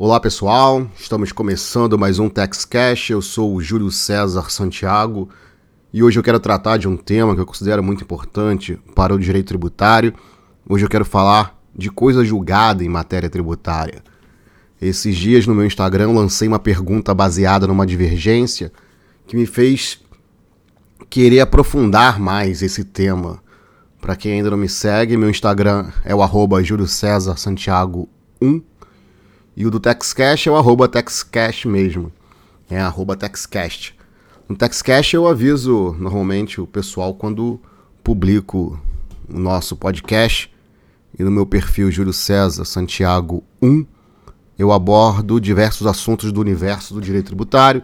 Olá pessoal, estamos começando mais um TexCash. Eu sou o Júlio César Santiago e hoje eu quero tratar de um tema que eu considero muito importante para o direito tributário. Hoje eu quero falar de coisa julgada em matéria tributária. Esses dias no meu Instagram lancei uma pergunta baseada numa divergência que me fez querer aprofundar mais esse tema. Para quem ainda não me segue, meu Instagram é o arroba Júlio César Santiago 1 e o do TexCash é o arroba TexCash mesmo. É arroba TexCast. No TexCash eu aviso normalmente o pessoal quando publico o nosso podcast. E no meu perfil Júlio César Santiago 1 eu abordo diversos assuntos do universo do direito tributário,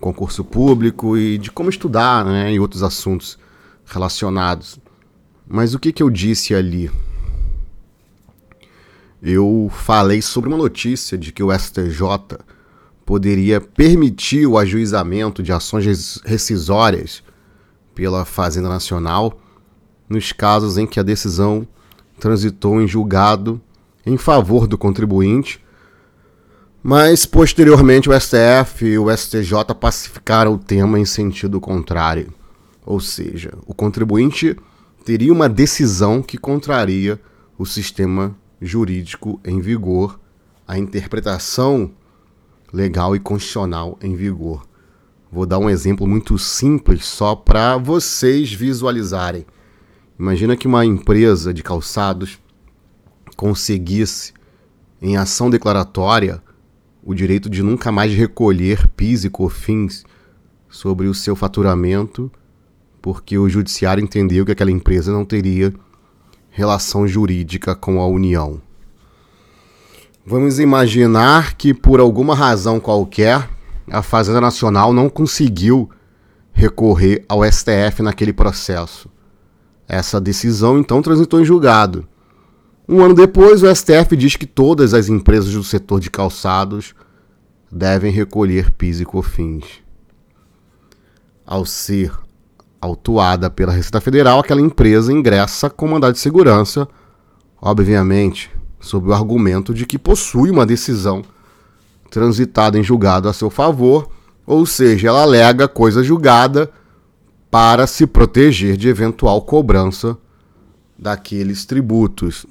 concurso público e de como estudar né, e outros assuntos relacionados. Mas o que, que eu disse ali? Eu falei sobre uma notícia de que o STJ poderia permitir o ajuizamento de ações rescisórias pela Fazenda Nacional nos casos em que a decisão transitou em julgado em favor do contribuinte, mas posteriormente o STF e o STJ pacificaram o tema em sentido contrário. Ou seja, o contribuinte teria uma decisão que contraria o sistema jurídico em vigor, a interpretação legal e constitucional em vigor. Vou dar um exemplo muito simples só para vocês visualizarem. Imagina que uma empresa de calçados conseguisse, em ação declaratória, o direito de nunca mais recolher PIS e COFINS sobre o seu faturamento, porque o judiciário entendeu que aquela empresa não teria relação jurídica com a União. Vamos imaginar que, por alguma razão qualquer, a Fazenda Nacional não conseguiu recorrer ao STF naquele processo. Essa decisão então transitou em julgado. Um ano depois, o STF diz que todas as empresas do setor de calçados devem recolher PIS e COFINS. Ao ser autuada pela Receita Federal, aquela empresa ingressa com mandado de segurança, obviamente, sob o argumento de que possui uma decisão transitada em julgado a seu favor, ou seja, ela alega coisa julgada para se proteger de eventual cobrança daqueles tributos.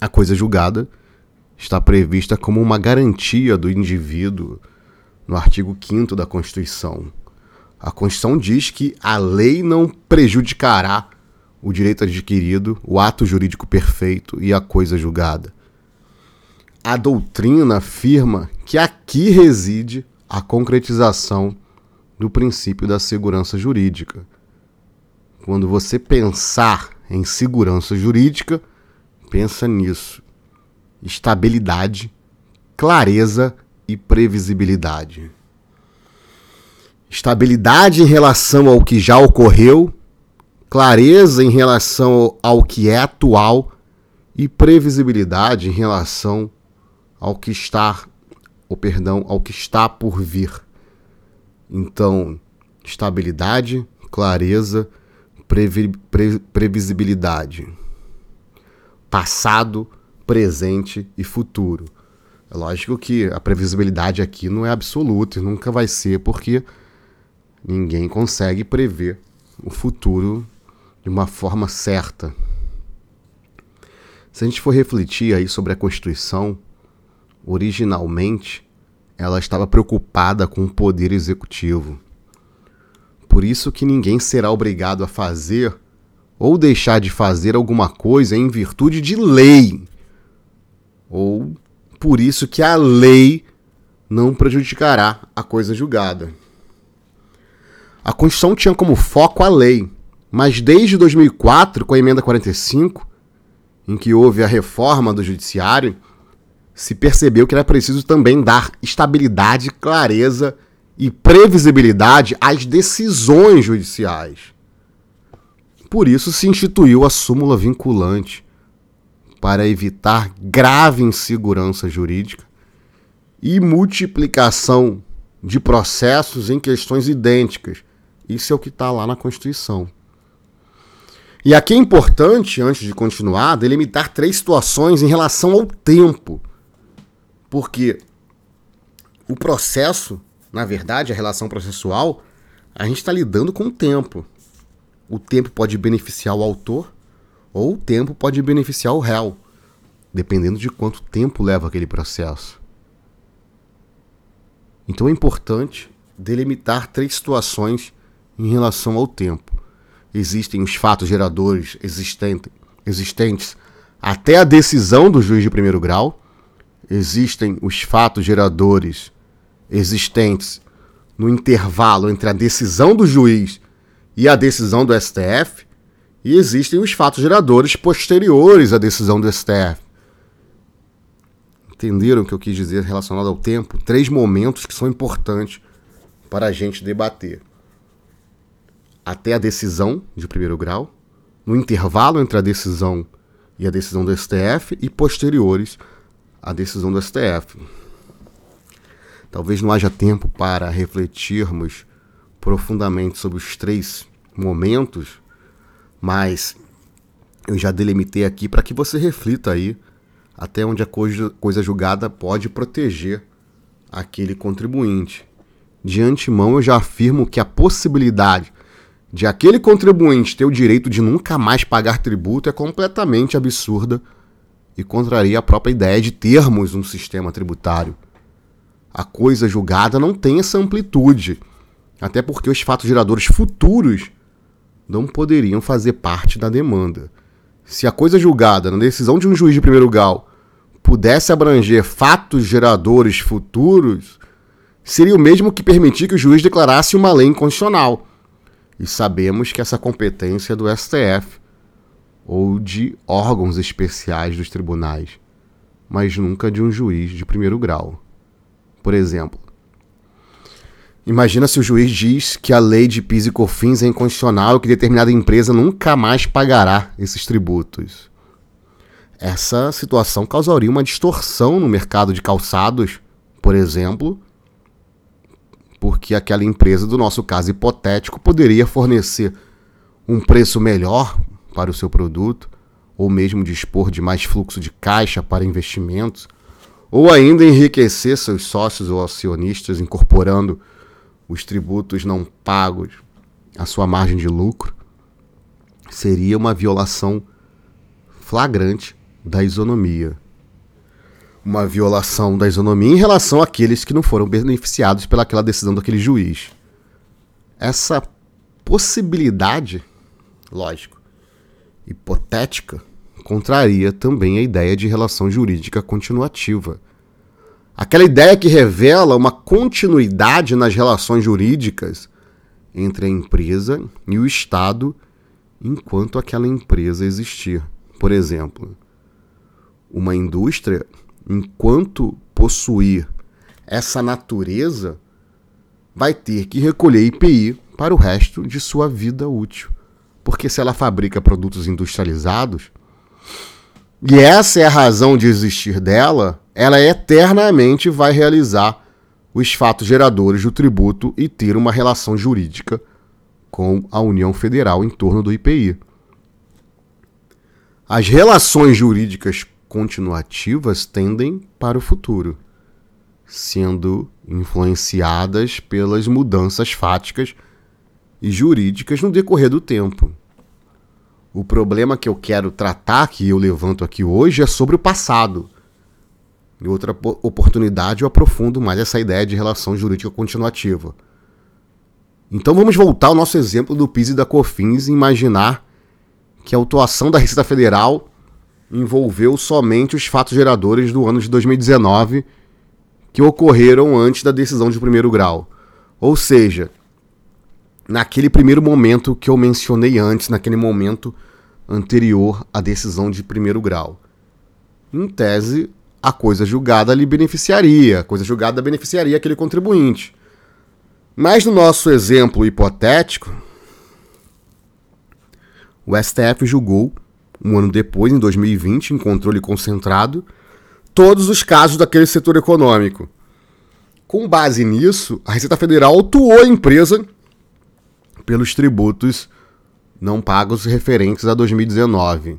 A coisa julgada está prevista como uma garantia do indivíduo no artigo 5 da Constituição. A Constituição diz que a lei não prejudicará o direito adquirido, o ato jurídico perfeito e a coisa julgada. A doutrina afirma que aqui reside a concretização do princípio da segurança jurídica. Quando você pensar em segurança jurídica, pensa nisso: estabilidade, clareza e previsibilidade estabilidade em relação ao que já ocorreu, clareza em relação ao que é atual e previsibilidade em relação ao que está, ou perdão, ao que está por vir. Então, estabilidade, clareza, previ, pre, previsibilidade. Passado, presente e futuro. É lógico que a previsibilidade aqui não é absoluta e nunca vai ser, porque Ninguém consegue prever o futuro de uma forma certa. Se a gente for refletir aí sobre a Constituição, originalmente ela estava preocupada com o poder executivo. Por isso que ninguém será obrigado a fazer ou deixar de fazer alguma coisa em virtude de lei. Ou por isso que a lei não prejudicará a coisa julgada. A Constituição tinha como foco a lei, mas desde 2004, com a emenda 45, em que houve a reforma do judiciário, se percebeu que era preciso também dar estabilidade, clareza e previsibilidade às decisões judiciais. Por isso se instituiu a súmula vinculante para evitar grave insegurança jurídica e multiplicação de processos em questões idênticas, isso é o que está lá na Constituição. E aqui é importante, antes de continuar, delimitar três situações em relação ao tempo. Porque o processo, na verdade, a relação processual, a gente está lidando com o tempo. O tempo pode beneficiar o autor ou o tempo pode beneficiar o réu, dependendo de quanto tempo leva aquele processo. Então é importante delimitar três situações em relação ao tempo. Existem os fatos geradores existentes, existentes até a decisão do juiz de primeiro grau, existem os fatos geradores existentes no intervalo entre a decisão do juiz e a decisão do STF, e existem os fatos geradores posteriores à decisão do STF. Entenderam o que eu quis dizer relacionado ao tempo? Três momentos que são importantes para a gente debater. Até a decisão de primeiro grau, no intervalo entre a decisão e a decisão do STF e posteriores à decisão do STF. Talvez não haja tempo para refletirmos profundamente sobre os três momentos, mas eu já delimitei aqui para que você reflita aí até onde a coisa, coisa julgada pode proteger aquele contribuinte. De antemão, eu já afirmo que a possibilidade de aquele contribuinte ter o direito de nunca mais pagar tributo é completamente absurda e contraria a própria ideia de termos um sistema tributário a coisa julgada não tem essa amplitude, até porque os fatos geradores futuros não poderiam fazer parte da demanda. Se a coisa julgada na decisão de um juiz de primeiro grau pudesse abranger fatos geradores futuros, seria o mesmo que permitir que o juiz declarasse uma lei inconstitucional. E sabemos que essa competência é do STF ou de órgãos especiais dos tribunais, mas nunca de um juiz de primeiro grau por exemplo. Imagina se o juiz diz que a lei de PIS e COFINS é inconstitucional e que determinada empresa nunca mais pagará esses tributos. Essa situação causaria uma distorção no mercado de calçados, por exemplo, porque aquela empresa, do nosso caso hipotético, poderia fornecer um preço melhor para o seu produto, ou mesmo dispor de mais fluxo de caixa para investimentos ou ainda enriquecer seus sócios ou acionistas incorporando os tributos não pagos à sua margem de lucro, seria uma violação flagrante da isonomia. Uma violação da isonomia em relação àqueles que não foram beneficiados pelaquela decisão daquele juiz. Essa possibilidade, lógico, hipotética, contraria também a ideia de relação jurídica continuativa. Aquela ideia que revela uma continuidade nas relações jurídicas entre a empresa e o Estado enquanto aquela empresa existir. Por exemplo, uma indústria, enquanto possuir essa natureza, vai ter que recolher IPI para o resto de sua vida útil. Porque se ela fabrica produtos industrializados, e essa é a razão de existir dela, ela eternamente vai realizar os fatos geradores do tributo e ter uma relação jurídica com a União Federal em torno do IPI. As relações jurídicas continuativas tendem para o futuro, sendo influenciadas pelas mudanças fáticas e jurídicas no decorrer do tempo. O problema que eu quero tratar, que eu levanto aqui hoje, é sobre o passado. Em outra oportunidade, eu aprofundo mais essa ideia de relação jurídica continuativa. Então vamos voltar ao nosso exemplo do PIS e da COFINS e imaginar que a autuação da Receita Federal envolveu somente os fatos geradores do ano de 2019 que ocorreram antes da decisão de primeiro grau. Ou seja, naquele primeiro momento que eu mencionei antes, naquele momento anterior à decisão de primeiro grau. Em tese, a coisa julgada lhe beneficiaria, a coisa julgada beneficiaria aquele contribuinte. Mas no nosso exemplo hipotético, o STF julgou, um ano depois, em 2020, em controle concentrado, todos os casos daquele setor econômico. Com base nisso, a Receita Federal autuou a empresa pelos tributos não pagos referentes a 2019.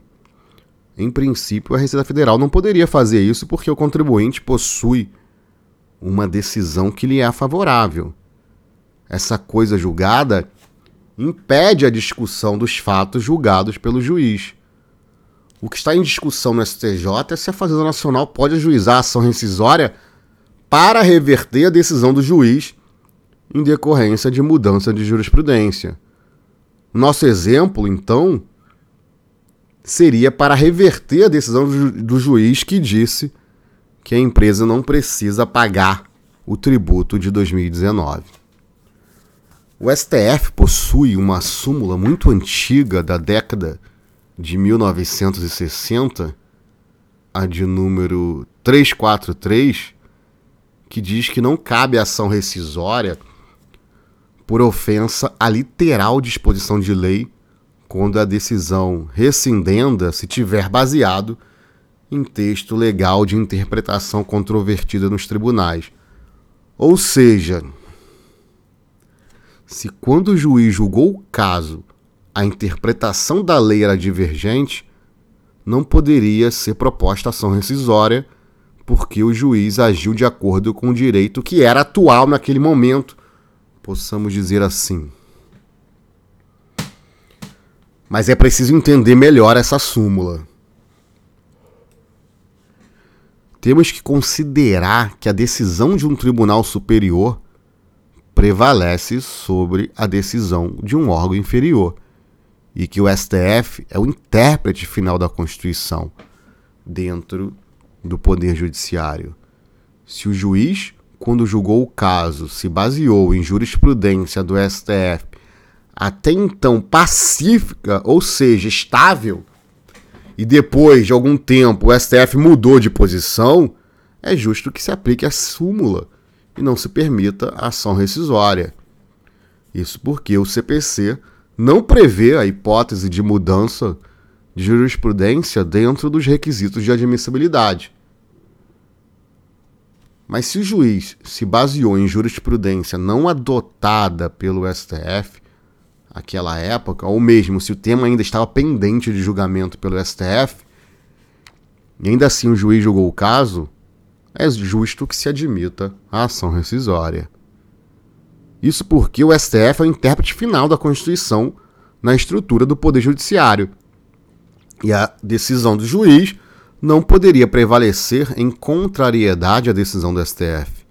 em princípio, a Receita Federal não poderia fazer isso porque o contribuinte possui uma decisão que lhe é favorável. Essa coisa julgada impede a discussão dos fatos julgados pelo juiz. O que está em discussão no STJ é se a Fazenda Nacional pode ajuizar a ação rescisória para reverter a decisão do juiz em decorrência de mudança de jurisprudência. Nosso exemplo, então, seria para reverter a decisão do, ju do juiz que disse que a empresa não precisa pagar o tributo de 2019. O STF possui uma súmula muito antiga da década de 1960, a de número 343, que diz que não cabe ação rescisória por ofensa à literal disposição de lei quando a decisão rescindenda se tiver baseado em texto legal de interpretação controvertida nos tribunais. Ou seja, se quando o juiz julgou o caso, a interpretação da lei era divergente, não poderia ser proposta ação rescisória, porque o juiz agiu de acordo com o direito que era atual naquele momento, possamos dizer assim. Mas é preciso entender melhor essa súmula. Temos que considerar que a decisão de um tribunal superior prevalece sobre a decisão de um órgão inferior e que o STF é o intérprete final da Constituição dentro do Poder Judiciário. Se o juiz, quando julgou o caso, se baseou em jurisprudência do STF até então pacífica, ou seja, estável, e depois de algum tempo o STF mudou de posição, é justo que se aplique a súmula e não se permita ação rescisória. Isso porque o CPC não prevê a hipótese de mudança de jurisprudência dentro dos requisitos de admissibilidade. Mas se o juiz se baseou em jurisprudência não adotada pelo STF, aquela época, ou mesmo se o tema ainda estava pendente de julgamento pelo STF, e ainda assim o juiz julgou o caso, é justo que se admita a ação rescisória. Isso porque o STF é o intérprete final da Constituição na estrutura do Poder Judiciário. E a decisão do juiz não poderia prevalecer em contrariedade à decisão do STF.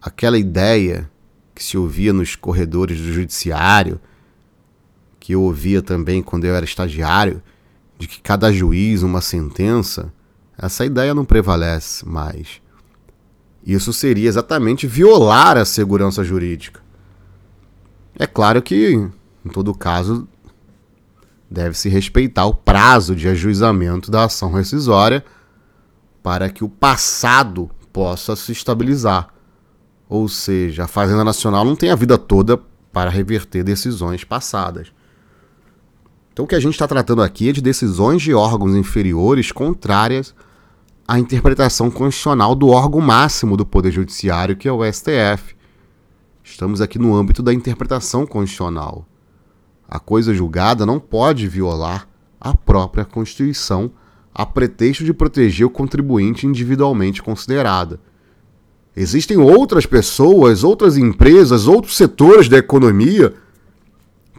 Aquela ideia que se ouvia nos corredores do Judiciário, que eu ouvia também quando eu era estagiário, de que cada juiz uma sentença, essa ideia não prevalece mais. Isso seria exatamente violar a segurança jurídica. É claro que, em todo caso, deve-se respeitar o prazo de ajuizamento da ação rescisória para que o passado possa se estabilizar. Ou seja, a Fazenda Nacional não tem a vida toda para reverter decisões passadas. Então, o que a gente está tratando aqui é de decisões de órgãos inferiores contrárias a interpretação constitucional do órgão máximo do Poder Judiciário, que é o STF. Estamos aqui no âmbito da interpretação constitucional. A coisa julgada não pode violar a própria Constituição a pretexto de proteger o contribuinte individualmente considerado. Existem outras pessoas, outras empresas, outros setores da economia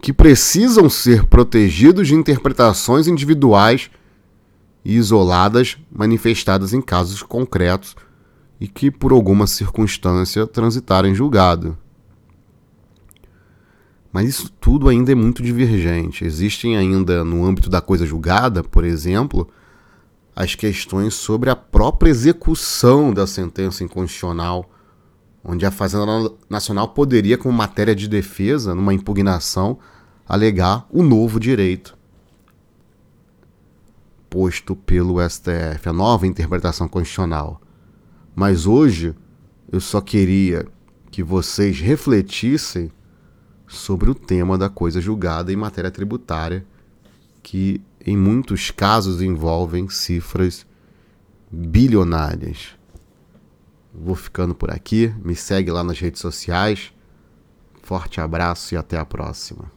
que precisam ser protegidos de interpretações individuais e isoladas manifestadas em casos concretos e que, por alguma circunstância, transitaram em julgado. Mas isso tudo ainda é muito divergente. Existem ainda, no âmbito da coisa julgada, por exemplo, as questões sobre a própria execução da sentença inconstitucional, onde a Fazenda Nacional poderia, como matéria de defesa, numa impugnação, alegar o novo direito posto pelo STF, a nova interpretação constitucional. Mas hoje eu só queria que vocês refletissem sobre o tema da coisa julgada em matéria tributária, que em muitos casos envolvem cifras bilionárias. Vou ficando por aqui, me segue lá nas redes sociais. Forte abraço e até a próxima.